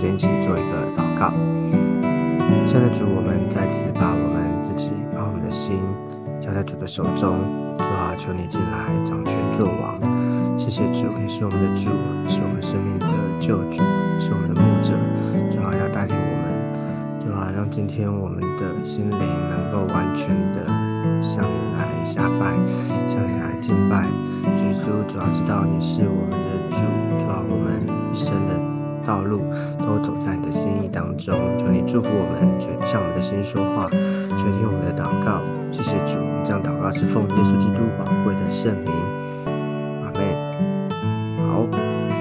先一起做一个祷告。现在主，我们再次把我们自己、把我们的心交在主的手中。主啊，求你进来掌权作王。谢谢主，你是我们的主，是我们生命的救主，是我们的牧者。主啊，要带领我们，主啊，让今天我们的心灵能够完全的向你来下拜，向你来敬拜。耶稣，主要知道你是我们的主，主要我们一生的道路都走在你的心意当中。求你祝福我们，求向我们的心说话，求听我们的祷告。谢谢主，这样祷告是奉耶稣基督宝贵的圣名。阿妹，好，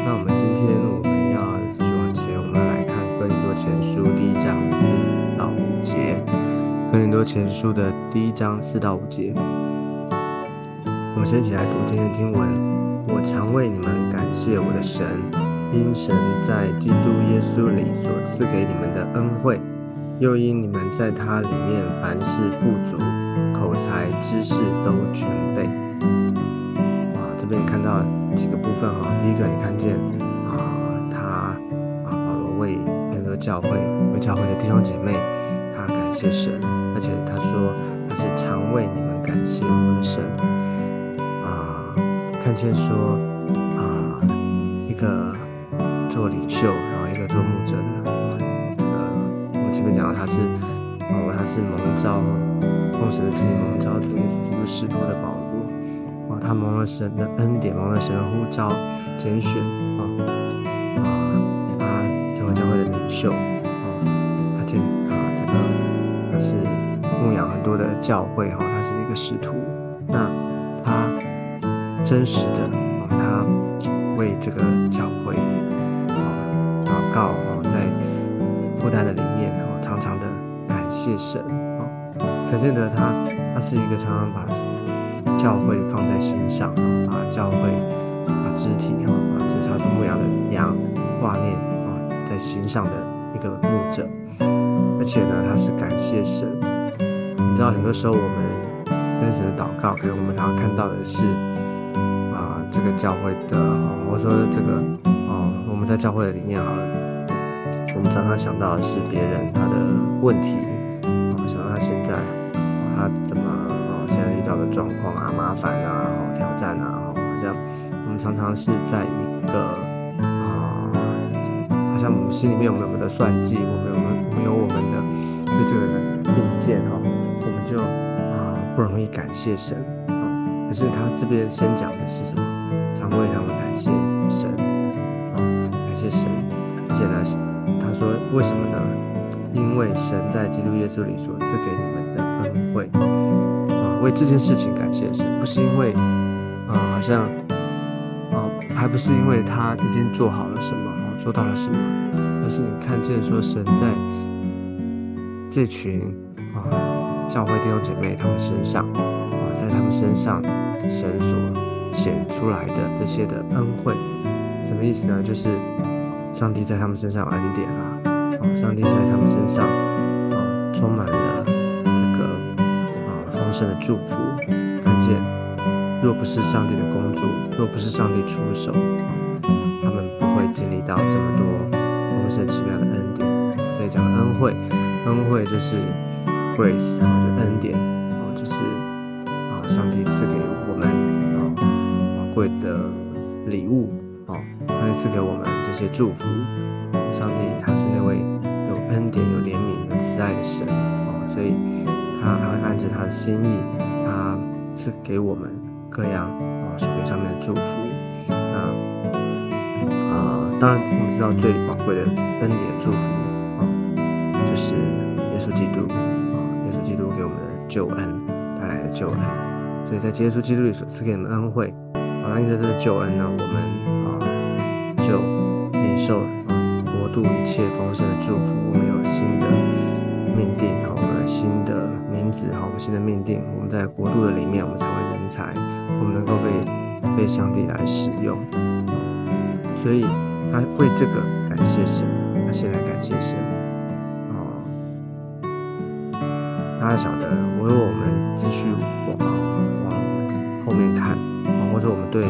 那我们今天我们要继续往前，我们来看哥林多前书第一章四到五节。哥林多前书的第一章四到五节。我们先一起来读今天的经文。我常为你们感谢我的神，因神在基督耶稣里所赐给你们的恩惠，又因你们在他里面凡事富足，口才知识都全备。哇，这边看到几个部分哈。第一个，你看见啊，他啊保罗为那个教会为教会的弟兄姐妹，他感谢神，而且他说他是常为你们感谢我的神。看见说啊，一个做领袖，然后一个做牧者的，这个我前面讲到他是哦，他是蒙召，奉神的旨意蒙召主耶稣基督使徒的保罗，哇，他蒙了神的恩典，蒙了神的呼召拣选啊啊，他成为教会的领袖啊，他见啊这个他是牧养很多的教会哈，他是一个使徒。那他真实的哦，他为这个教会告哦，在负担的里面哦，常常的感谢神哦，可见得他他是一个常常把教会放在心上啊，把教会把肢体哈，把这条牧羊的羊挂念啊在心上的一个牧者，而且呢，他是感谢神。你知道，很多时候我们跟神的祷告，可能我们常常看到的是啊。这个教会的，或者说这个，哦，我们在教会的里面好了，我们常常想到的是别人他的问题，哦，想到他现在，他怎么，哦，现在遇到的状况啊、麻烦啊、然后、挑战啊，好像我们常常是在一个，啊，好像我们心里面有没有我们的算计，我们有我们有我们的对这个定见，哈，我们就啊不容易感谢神啊。可是他这边先讲的是什么？常为他们感谢神啊，感谢神。而且呢，他说为什么呢？因为神在基督耶稣里所赐给你们的恩惠啊，为这件事情感谢神，不是因为啊，好像啊，还不是因为他已经做好了什么，做到了什么，而是你看见说神在这群啊教会弟兄姐妹他们身上啊，在。他们身上神所显出来的这些的恩惠，什么意思呢？就是上帝在他们身上恩典啊，哦，上帝在他们身上啊充满了这个啊丰盛的祝福。看见，若不是上帝的工作，若不是上帝出手，他们不会经历到这么多丰盛奇妙的恩典。所以讲恩惠，恩惠就是 grace，然后就恩典。哦，就是啊上帝赐给我们啊宝贵的礼物哦，他会赐给我们这些祝福。上帝他是那位有恩典、有怜悯、有慈爱的神哦，所以他他会按着他的心意，他赐给我们各样啊属灵上面的祝福。那啊，当然我们知道最宝贵的恩典祝福啊，就是耶稣基督啊，耶稣基督给我们的救恩带来的救恩。所以在耶稣基督里所赐给我们恩惠，啊，因着这个救恩呢，我们啊就领受啊国度一切丰盛的祝福。我们有新的命定，哈，我们新的名字，哈，我们新的命定。我们在国度的里面，我们成为人才，我们能够被被上帝来使用。所以他为这个感谢神，他先来感谢神。哦，大家晓得，如果我们继续往往。后面看，或者我们对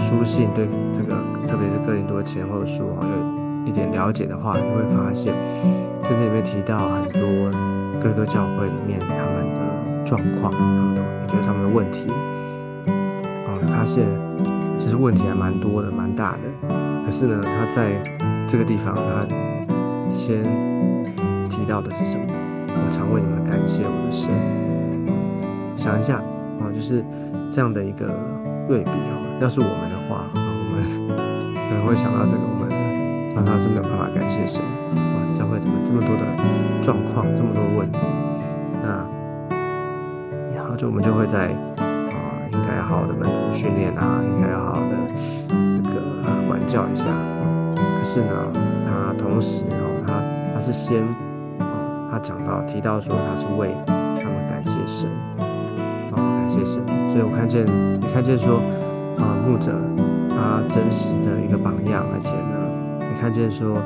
书信，对这个特别是哥林多前后书啊，有一点了解的话，你会发现，甚至里面提到很多哥林多教会里面他们的状况，他们的也就是他们的问题，啊，发现其实问题还蛮多的，蛮大的。可是呢，他在这个地方，他先提到的是什么？我常为你们感谢我的神。想一下啊，就是这样的一个对比哦。要是，我们可能会想到这个，我们常常是没有办法感谢神啊。教会怎么这么多的状况，这么多问题？那然后就我们就会在啊，应该要好好的门徒训练啊，应该要好好的这个管教一下。可是呢，他同时哦，他他是先哦，他讲到提到说他是为他们感谢神。哦感谢神，所以我看见，你看见说，啊，牧者他真实的一个榜样，而且呢，你看见说，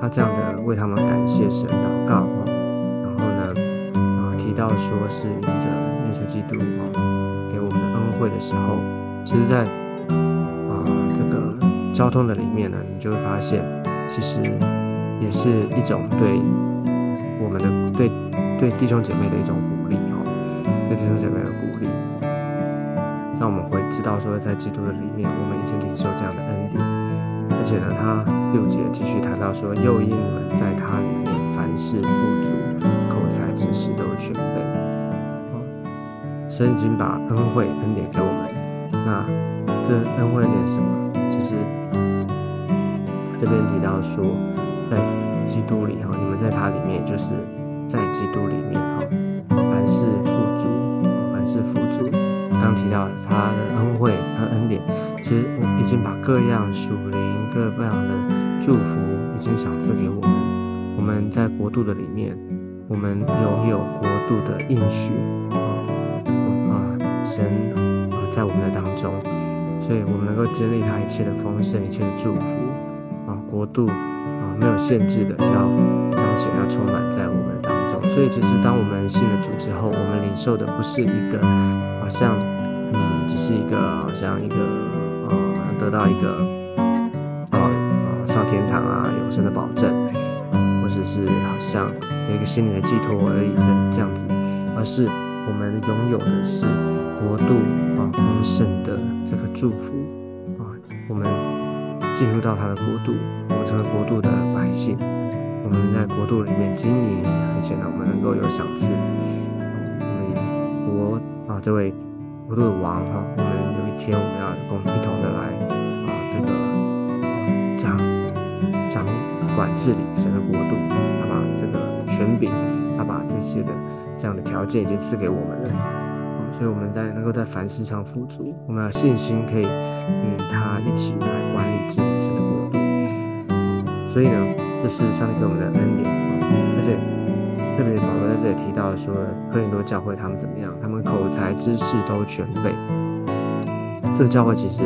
他这样的为他们感谢神祷告啊，然后呢，啊，提到说是因着耶稣基督啊给我们的恩惠的时候，其实，在啊这个交通的里面呢，你就会发现，其实也是一种对我们的对对弟兄姐妹的一种鼓励哈，对弟兄姐妹的鼓励。让我们会知道说，在基督的里面，我们已经领受这样的恩典。而且呢，他六节继续谈到说，又因你们在他里面凡事富足，口才知识都全备。神已经把恩惠恩典给我们。那这恩惠恩典什么？其实这边提到说，在基督里哈，你们在他里面，就是在基督里面其实我已经把各样属灵、各样的祝福已经赏赐给我们。我们在国度的里面，我们拥有国度的应许啊啊，神啊在我们的当中，所以我们能够经历他一切的丰盛、一切的祝福啊，国度啊没有限制的要彰显、要充满在我们的当中。所以，其实当我们信了主之后，我们领受的不是一个。好像，嗯，只是一个，好像一个，得到一个，呃，呃，上天堂啊，永生的保证，或者是好像有一个心灵的寄托而已的这样子，而是我们拥有的是国度啊丰盛的这个祝福啊，我们进入到他的国度，我们成为国度的百姓，我们在国度里面经营，而且呢，我们能够有赏赐。我啊这位国度的王哈，我们天我们要共一同的来啊，这个掌掌管治理整个国度，他把这个权柄，他把这些的这样的条件已经赐给我们了啊，所以我们在能够在凡事上富足，我们有信心可以与他一起来管理治理整个国度，所以呢，这是上帝给我们的恩典啊，而且。特别保罗在这里提到说，哥林多教会他们怎么样？他们口才知识都全备。这个教会其实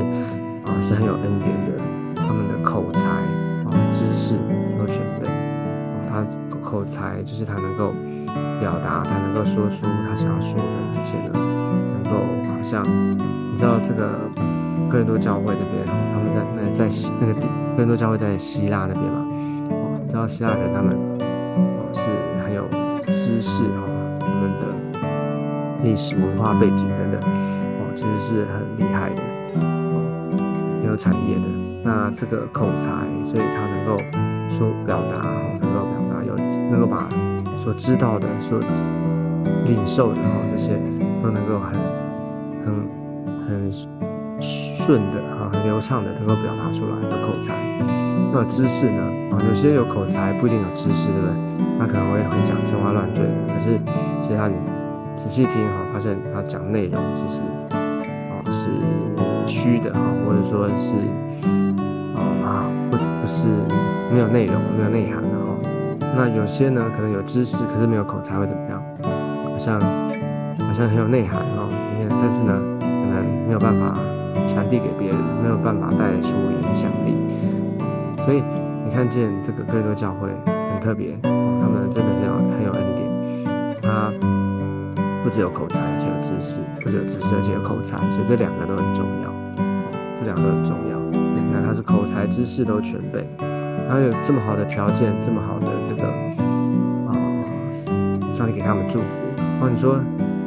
啊是很有恩典的，他们的口才啊知识都全备。他口才就是他能够表达，他能够说出他想要说的，而且呢能够好像你知道这个哥林多教会这边，他们在那在希那个哥林多教会在希腊那边嘛，哦，你知道希腊人他们哦是。知识哈，他们的历史文化背景等等，哦，其实是厉害的，很有产业的。那这个口才，所以他能够说表达，能够表达，有能够把所知道的、所领受的哈，这些都能够很很很顺的哈，很流畅的能够表达出来的口才。那知识呢？啊，有些有口才不一定有知识，对不对？他可能会会讲天花乱坠，可是其实他你仔细听哈，发现他讲内容其实是虚的哈，或者说是啊不不是没有内容、没有内涵的哈。那有些呢，可能有知识，可是没有口才会怎么样？好像好像很有内涵哈，但是呢，可能没有办法传递给别人，没有办法带出影响力。所以你看见这个哥多教会很特别，他们真的是很有恩典。啊不只有口才，而且有知识；不只有知识，而且有口才，所以这两个都很重要。这两个很重要。你看他是口才、知识都全备，然后有这么好的条件，这么好的这个啊，上帝给他们祝福。然后你说，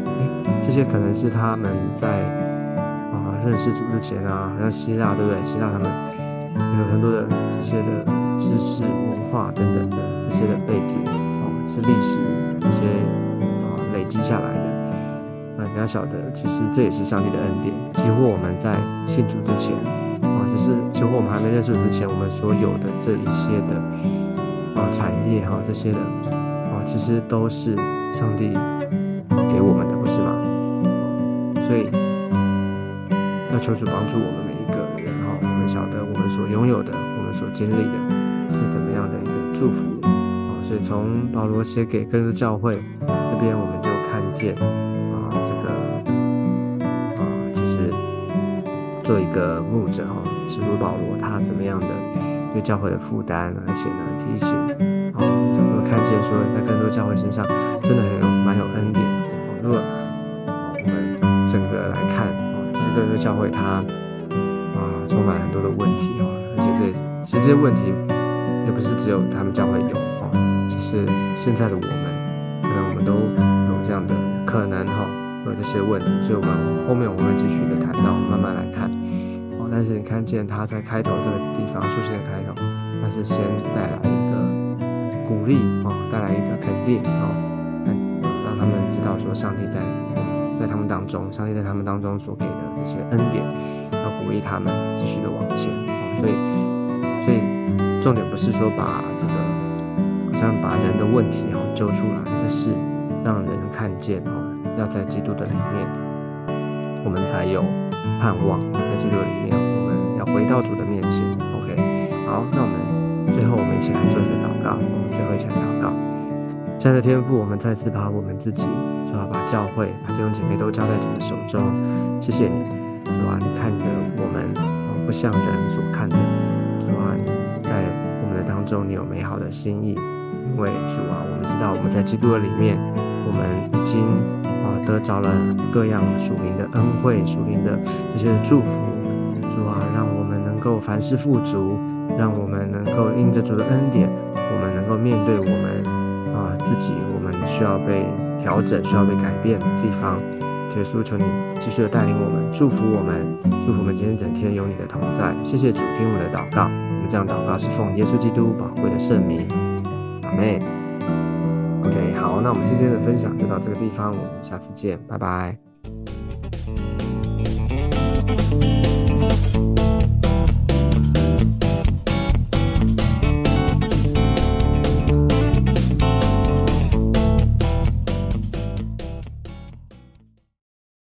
哎，这些可能是他们在啊认识主之前啊，好像希腊对不对？希腊他们有很多的这些的知识、文化等等的这些的背景哦，是历史一些啊累积下来的。你要晓得，其实这也是上帝的恩典。几乎我们在信主之前啊，就是几乎我们还没认识主之前，我们所有的这一些的啊产业哈，这些的啊，其实都是上帝给我们的，不是吗？所以要求主帮助我们每一个人哈，我们晓得我们所拥有的，我们所经历的是怎么样的一个祝福啊。所以从保罗写给各个教会那边，我们就看见。做一个牧者哈，使徒保罗他怎么样的对教会的负担，而且呢提醒，哦，就会看见说在更多教会身上真的很有蛮有恩典。如果我们整个来看，哦，其实更多教会它啊充满很多的问题哈，而且这其实这些问题也不是只有他们教会有哦，其实现在的我们可能我们都有这样的可能哈。有这些问题，所以我们后面我们会继续的谈到，慢慢来看。哦，但是你看见他在开头这个地方出现的开头，他是先带来一个鼓励哦，带来一个肯定哦，让让他们知道说上帝在在他们当中，上帝在他们当中所给的这些恩典，要鼓励他们继续的往前。所以所以重点不是说把这个好像把人的问题哦揪出来，而是让人看见哦。要在基督的里面，我们才有盼望。在基督的里面，我们要回到主的面前。OK，好，那我们最后我们一起来做一个祷告。我们最后一起来祷告。亲爱的天父，我们再次把我们自己，就要把教会、把弟兄姐妹都交在主的手中。谢谢你，主啊，你看的我们不像人所看的。主啊，在我们的当中，你有美好的心意。因为主啊，我们知道我们在基督的里面，我们已经。啊，得着了各样属灵的恩惠、属灵的这些祝福，主啊，让我们能够凡事富足，让我们能够因着主的恩典，我们能够面对我们啊自己，我们需要被调整、需要被改变的地方。耶稣，求你继续的带领我们，祝福我们，祝福我们今天整天有你的同在。谢谢主，听我的祷告。我们这样祷告是奉耶稣基督宝贵的圣名，阿门。好，那我们今天的分享就到这个地方，我们下次见，拜拜。